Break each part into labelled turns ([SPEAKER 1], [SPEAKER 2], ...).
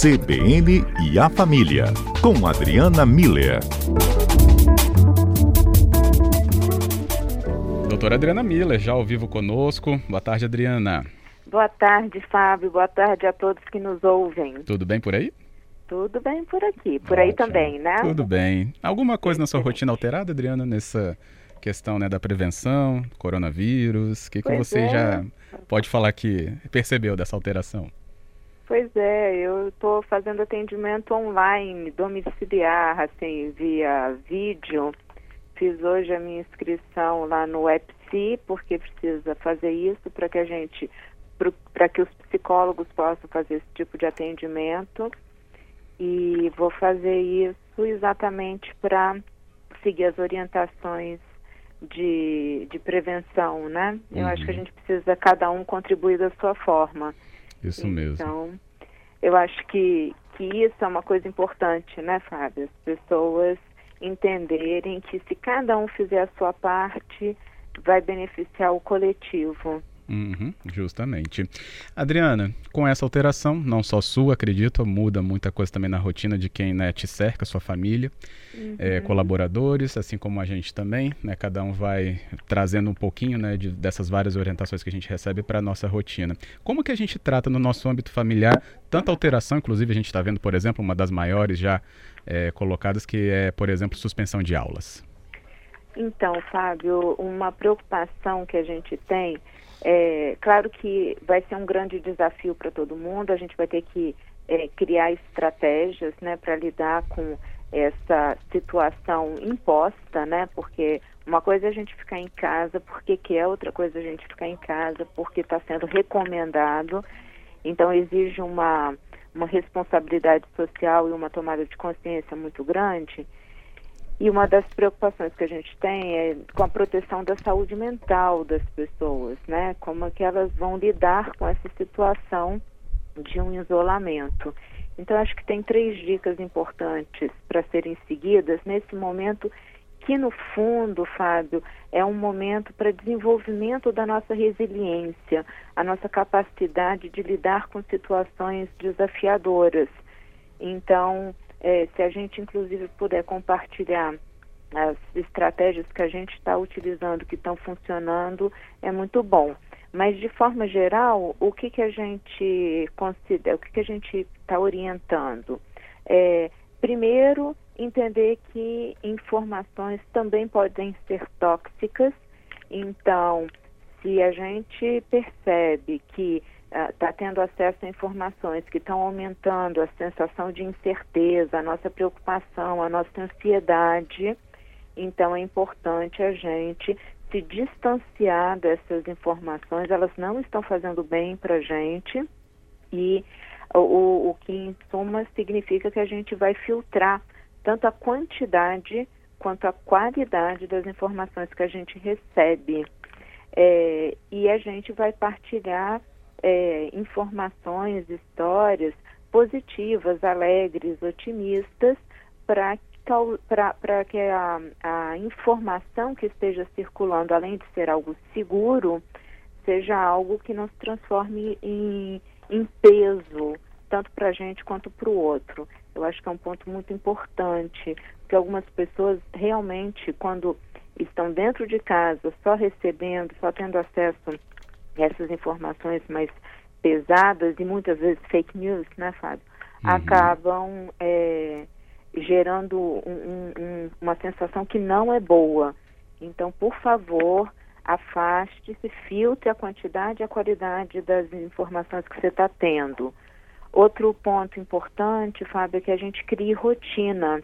[SPEAKER 1] CBN e a Família, com Adriana Miller.
[SPEAKER 2] Doutora Adriana Miller, já ao vivo conosco. Boa tarde, Adriana.
[SPEAKER 3] Boa tarde, Fábio. Boa tarde a todos que nos ouvem.
[SPEAKER 2] Tudo bem por aí?
[SPEAKER 3] Tudo bem por aqui. Por Ótimo. aí também, né?
[SPEAKER 2] Tudo bem. Alguma coisa na sua rotina alterada, Adriana, nessa questão né, da prevenção, coronavírus? O que, que você é. já pode falar que percebeu dessa alteração?
[SPEAKER 3] Pois é, eu estou fazendo atendimento online, domiciliar, assim, via vídeo. Fiz hoje a minha inscrição lá no EPSI, porque precisa fazer isso para que a gente, para que os psicólogos possam fazer esse tipo de atendimento. E vou fazer isso exatamente para seguir as orientações de, de prevenção, né? Eu acho que a uhum. gente precisa cada um contribuir da sua forma.
[SPEAKER 2] Isso mesmo.
[SPEAKER 3] Então, eu acho que, que isso é uma coisa importante, né, Fábio? As pessoas entenderem que se cada um fizer a sua parte, vai beneficiar o coletivo.
[SPEAKER 2] Uhum, justamente. Adriana, com essa alteração, não só sua, acredito, muda muita coisa também na rotina de quem né, te cerca, sua família, uhum. é, colaboradores, assim como a gente também, né, cada um vai trazendo um pouquinho né, de, dessas várias orientações que a gente recebe para a nossa rotina. Como que a gente trata no nosso âmbito familiar tanta alteração, inclusive a gente está vendo, por exemplo, uma das maiores já é, colocadas, que é, por exemplo, suspensão de aulas?
[SPEAKER 3] Então, Fábio, uma preocupação que a gente tem é, claro que vai ser um grande desafio para todo mundo, a gente vai ter que é, criar estratégias né, para lidar com essa situação imposta, né? Porque uma coisa é a gente ficar em casa porque quer, outra coisa é a gente ficar em casa porque está sendo recomendado. Então exige uma, uma responsabilidade social e uma tomada de consciência muito grande. E uma das preocupações que a gente tem é com a proteção da saúde mental das pessoas, né? Como é que elas vão lidar com essa situação de um isolamento. Então, acho que tem três dicas importantes para serem seguidas nesse momento que, no fundo, Fábio, é um momento para desenvolvimento da nossa resiliência, a nossa capacidade de lidar com situações desafiadoras. Então, é, se a gente, inclusive, puder compartilhar as estratégias que a gente está utilizando, que estão funcionando, é muito bom. Mas, de forma geral, o que, que a gente considera, o que, que a gente está orientando? É, primeiro, entender que informações também podem ser tóxicas. Então, se a gente percebe que está ah, tendo acesso a informações que estão aumentando a sensação de incerteza, a nossa preocupação, a nossa ansiedade, então é importante a gente se distanciar dessas informações, elas não estão fazendo bem para a gente. E o, o que em suma significa que a gente vai filtrar tanto a quantidade quanto a qualidade das informações que a gente recebe. É, e a gente vai partilhar é, informações, histórias positivas, alegres, otimistas, para que a, a informação que esteja circulando, além de ser algo seguro, seja algo que não se transforme em, em peso, tanto para a gente quanto para o outro. Eu acho que é um ponto muito importante, porque algumas pessoas realmente, quando estão dentro de casa, só recebendo, só tendo acesso essas informações mais pesadas e muitas vezes fake news, né, Fábio, uhum. acabam é, gerando um, um, uma sensação que não é boa. Então, por favor, afaste-se, filtre a quantidade e a qualidade das informações que você está tendo. Outro ponto importante, Fábio, é que a gente crie rotina.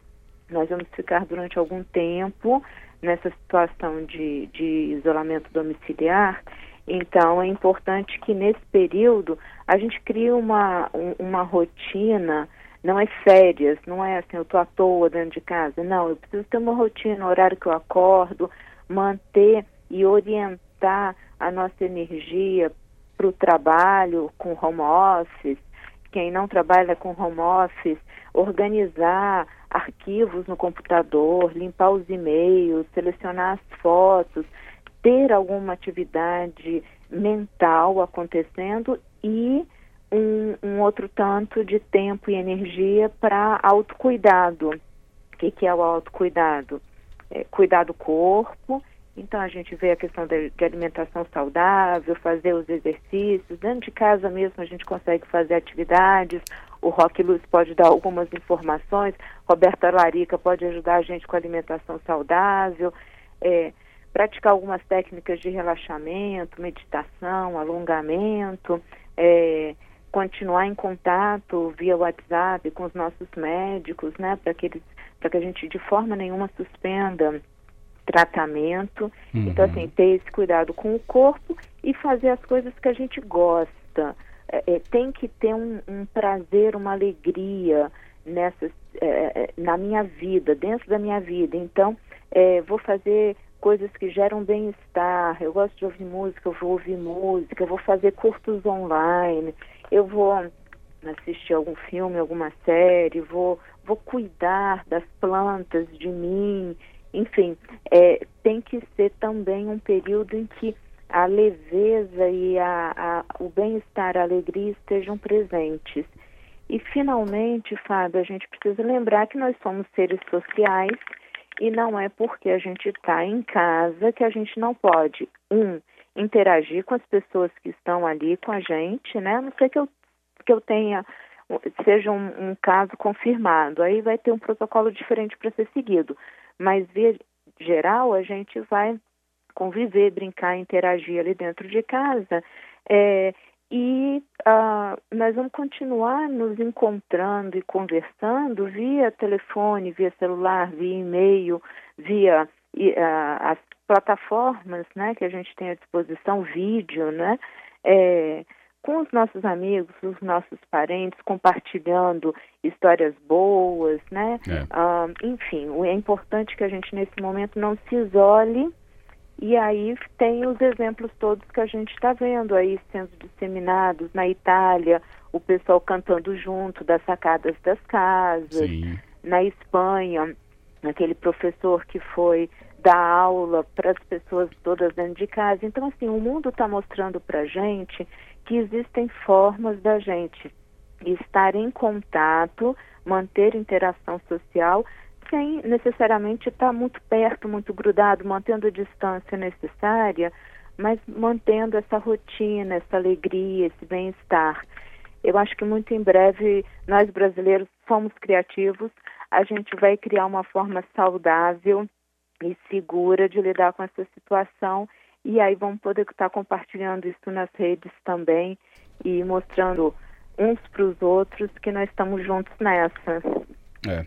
[SPEAKER 3] Nós vamos ficar durante algum tempo nessa situação de, de isolamento domiciliar então, é importante que nesse período a gente crie uma, uma rotina, não é férias, não é assim, eu estou à toa dentro de casa. Não, eu preciso ter uma rotina, horário que eu acordo, manter e orientar a nossa energia para o trabalho com home office, quem não trabalha com home office, organizar arquivos no computador, limpar os e-mails, selecionar as fotos, ter alguma atividade mental acontecendo e um, um, outro tanto de tempo e energia para autocuidado. O que, que é o autocuidado? É, cuidar do corpo. Então a gente vê a questão de, de, alimentação saudável, fazer os exercícios. Dentro de casa mesmo a gente consegue fazer atividades. O Rock Luz pode dar algumas informações. Roberta Larica pode ajudar a gente com alimentação saudável. É, praticar algumas técnicas de relaxamento, meditação, alongamento, é, continuar em contato via WhatsApp com os nossos médicos, né, para que eles, para que a gente de forma nenhuma suspenda tratamento. Uhum. Então assim, ter esse cuidado com o corpo e fazer as coisas que a gente gosta. É, é, tem que ter um, um, prazer, uma alegria nessas, é, é na minha vida, dentro da minha vida. Então, é, vou fazer coisas que geram bem-estar. Eu gosto de ouvir música, eu vou ouvir música, eu vou fazer cursos online, eu vou assistir algum filme, alguma série, vou, vou cuidar das plantas, de mim. Enfim, é, tem que ser também um período em que a leveza e a, a, o bem-estar, a alegria estejam presentes. E, finalmente, Fábio, a gente precisa lembrar que nós somos seres sociais e não é porque a gente está em casa que a gente não pode, um, interagir com as pessoas que estão ali com a gente, né? A não ser que eu, que eu tenha, seja um, um caso confirmado, aí vai ter um protocolo diferente para ser seguido. Mas, via geral, a gente vai conviver, brincar, interagir ali dentro de casa. É, e uh, nós vamos continuar nos encontrando e conversando via telefone, via celular, via e-mail, via uh, as plataformas né, que a gente tem à disposição, vídeo, né? É, com os nossos amigos, os nossos parentes, compartilhando histórias boas, né? É. Uh, enfim, é importante que a gente nesse momento não se isole e aí tem os exemplos todos que a gente está vendo aí sendo disseminados na Itália, o pessoal cantando junto das sacadas das casas, Sim. na Espanha, aquele professor que foi dar aula para as pessoas todas dentro de casa. Então, assim, o mundo está mostrando para a gente que existem formas da gente estar em contato, manter interação social sem necessariamente estar muito perto, muito grudado, mantendo a distância necessária, mas mantendo essa rotina, essa alegria, esse bem-estar. Eu acho que muito em breve nós brasileiros somos criativos, a gente vai criar uma forma saudável e segura de lidar com essa situação e aí vamos poder estar compartilhando isso nas redes também e mostrando uns para os outros que nós estamos juntos nessa.
[SPEAKER 2] É.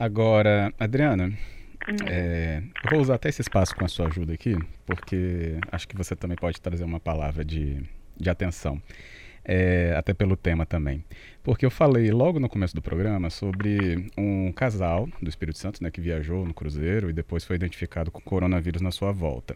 [SPEAKER 2] Agora, Adriana, hum. é, eu vou usar até esse espaço com a sua ajuda aqui, porque acho que você também pode trazer uma palavra de, de atenção. É, até pelo tema também. Porque eu falei logo no começo do programa sobre um casal do Espírito Santo né, que viajou no cruzeiro e depois foi identificado com coronavírus na sua volta.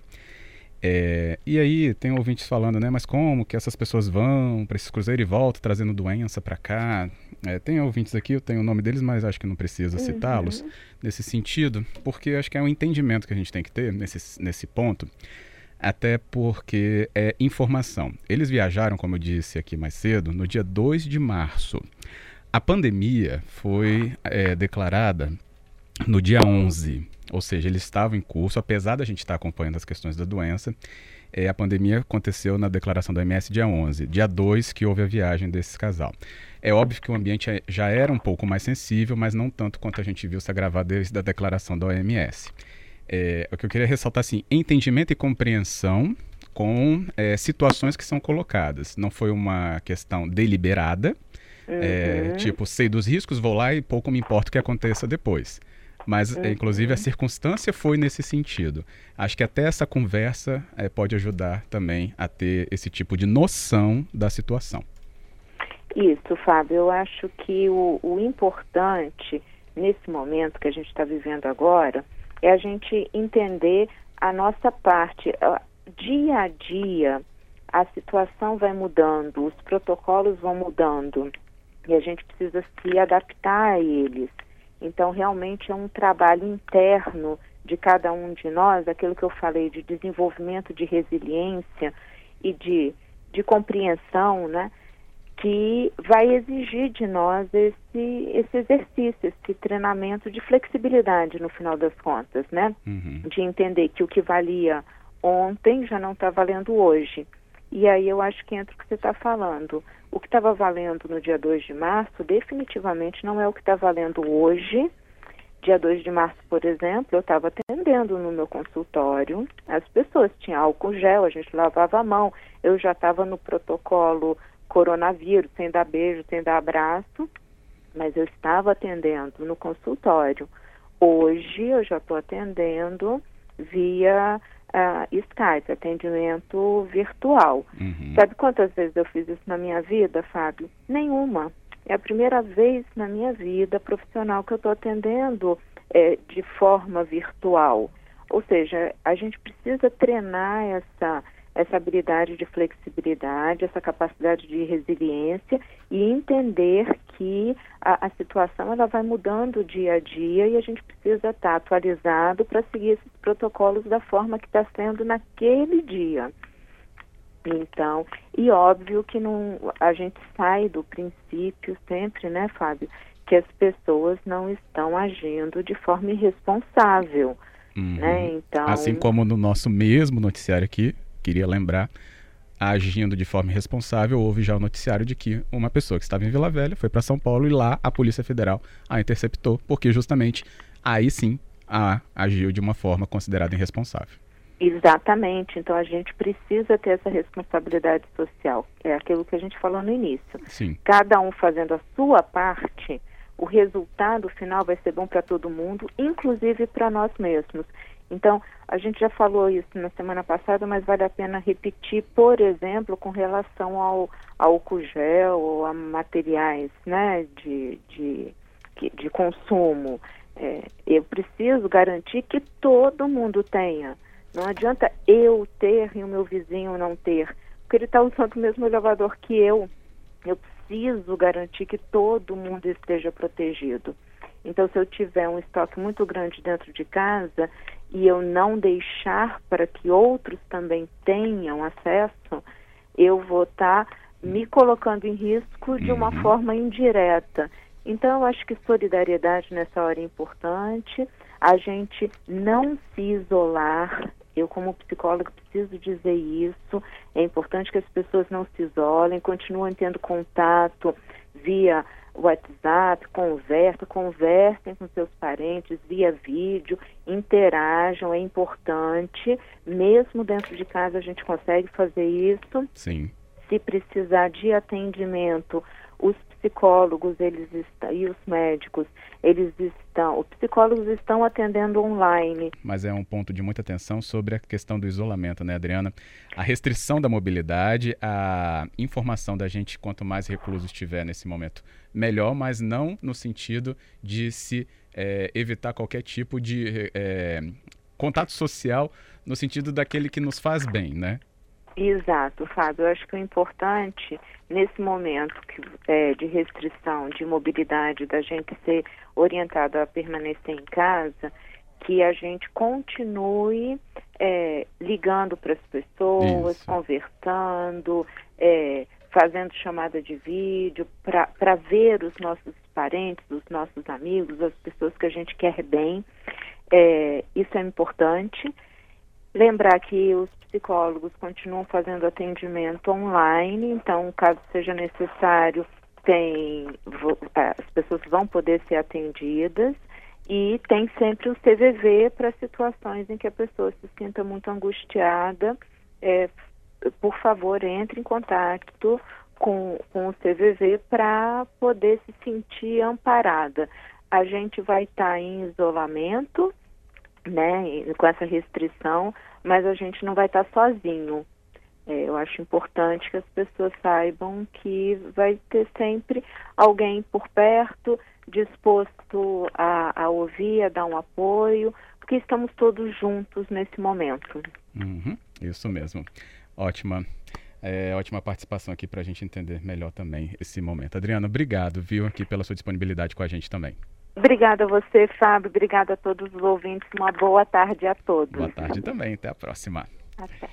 [SPEAKER 2] É, e aí tem ouvintes falando, né? Mas como que essas pessoas vão para esse cruzeiro e voltam trazendo doença para cá? É, tem ouvintes aqui, eu tenho o nome deles, mas acho que não precisa uhum. citá-los nesse sentido, porque acho que é um entendimento que a gente tem que ter nesse, nesse ponto, até porque é informação. Eles viajaram, como eu disse aqui mais cedo, no dia 2 de março. A pandemia foi é, declarada no dia 11. Ou seja, ele estava em curso, apesar da gente estar acompanhando as questões da doença. É, a pandemia aconteceu na declaração da OMS dia 11, dia 2 que houve a viagem desse casal. É óbvio que o ambiente é, já era um pouco mais sensível, mas não tanto quanto a gente viu se agravar desde a declaração da OMS. É, o que eu queria ressaltar assim, entendimento e compreensão com é, situações que são colocadas. Não foi uma questão deliberada, é, uhum. tipo, sei dos riscos, vou lá e pouco me importa o que aconteça depois. Mas, uhum. inclusive, a circunstância foi nesse sentido. Acho que até essa conversa é, pode ajudar também a ter esse tipo de noção da situação.
[SPEAKER 3] Isso, Fábio. Eu acho que o, o importante nesse momento que a gente está vivendo agora é a gente entender a nossa parte. Dia a dia, a situação vai mudando, os protocolos vão mudando e a gente precisa se adaptar a eles. Então, realmente é um trabalho interno de cada um de nós, aquilo que eu falei de desenvolvimento de resiliência e de, de compreensão, né? que vai exigir de nós esse, esse exercício, esse treinamento de flexibilidade no final das contas, né? Uhum. De entender que o que valia ontem já não está valendo hoje. E aí eu acho que entra o que você está falando. O que estava valendo no dia 2 de março definitivamente não é o que está valendo hoje. Dia 2 de março, por exemplo, eu estava atendendo no meu consultório. As pessoas tinham álcool gel, a gente lavava a mão. Eu já estava no protocolo coronavírus, sem dar beijo, sem dar abraço, mas eu estava atendendo no consultório. Hoje eu já estou atendendo via uh, Skype, atendimento virtual. Uhum. Sabe quantas vezes eu fiz isso na minha vida, Fábio? Nenhuma. É a primeira vez na minha vida profissional que eu estou atendendo é, de forma virtual. Ou seja, a gente precisa treinar essa essa habilidade de flexibilidade, essa capacidade de resiliência e entender que a, a situação ela vai mudando dia a dia e a gente precisa estar atualizado para seguir esses protocolos da forma que está sendo naquele dia. Então, e óbvio que não, a gente sai do princípio sempre, né, Fábio, que as pessoas não estão agindo de forma irresponsável. Uhum. Né? Então,
[SPEAKER 2] assim como no nosso mesmo noticiário aqui, queria lembrar, agindo de forma irresponsável, houve já o noticiário de que uma pessoa que estava em Vila Velha foi para São Paulo e lá a Polícia Federal a interceptou, porque justamente aí sim a agiu de uma forma considerada irresponsável.
[SPEAKER 3] Exatamente. Então a gente precisa ter essa responsabilidade social. É aquilo que a gente falou no início.
[SPEAKER 2] Sim.
[SPEAKER 3] Cada um fazendo a sua parte, o resultado final vai ser bom para todo mundo, inclusive para nós mesmos. Então, a gente já falou isso na semana passada, mas vale a pena repetir, por exemplo, com relação ao álcool gel ou a materiais né, de, de, de consumo. É, eu preciso garantir que todo mundo tenha. Não adianta eu ter e o meu vizinho não ter, porque ele está usando o mesmo elevador que eu. Eu preciso garantir que todo mundo esteja protegido. Então, se eu tiver um estoque muito grande dentro de casa e eu não deixar para que outros também tenham acesso, eu vou estar tá me colocando em risco de uma uhum. forma indireta. Então, eu acho que solidariedade nessa hora é importante, a gente não se isolar. Eu, como psicóloga, preciso dizer isso. É importante que as pessoas não se isolem, continuem tendo contato via WhatsApp, conversa, conversem com seus parentes via vídeo, interajam, é importante. Mesmo dentro de casa a gente consegue fazer isso.
[SPEAKER 2] Sim.
[SPEAKER 3] Se precisar de atendimento, os psicólogos eles estão, e os médicos, eles estão, os psicólogos estão atendendo online.
[SPEAKER 2] Mas é um ponto de muita atenção sobre a questão do isolamento, né, Adriana? A restrição da mobilidade, a informação da gente, quanto mais recluso estiver nesse momento, melhor, mas não no sentido de se é, evitar qualquer tipo de é, contato social, no sentido daquele que nos faz bem, né?
[SPEAKER 3] Exato, Fábio. Eu acho que o importante nesse momento que, é, de restrição de mobilidade, da gente ser orientado a permanecer em casa, que a gente continue é, ligando para as pessoas, Isso. conversando, é, fazendo chamada de vídeo, para ver os nossos parentes, os nossos amigos, as pessoas que a gente quer bem. É, isso é importante. Lembrar que os psicólogos continuam fazendo atendimento online, então, caso seja necessário, tem, é, as pessoas vão poder ser atendidas e tem sempre o CVV para situações em que a pessoa se sinta muito angustiada. É, por favor, entre em contato com, com o CVV para poder se sentir amparada. A gente vai estar tá em isolamento, né, com essa restrição, mas a gente não vai estar sozinho. É, eu acho importante que as pessoas saibam que vai ter sempre alguém por perto, disposto a, a ouvir, a dar um apoio, porque estamos todos juntos nesse momento.
[SPEAKER 2] Uhum, isso mesmo. Ótima. É, ótima participação aqui para a gente entender melhor também esse momento. Adriana, obrigado, viu, aqui pela sua disponibilidade com a gente também.
[SPEAKER 3] Obrigada a você, Fábio. Obrigada a todos os ouvintes. Uma boa tarde a todos.
[SPEAKER 2] Boa tarde também. Até a próxima.
[SPEAKER 3] Até.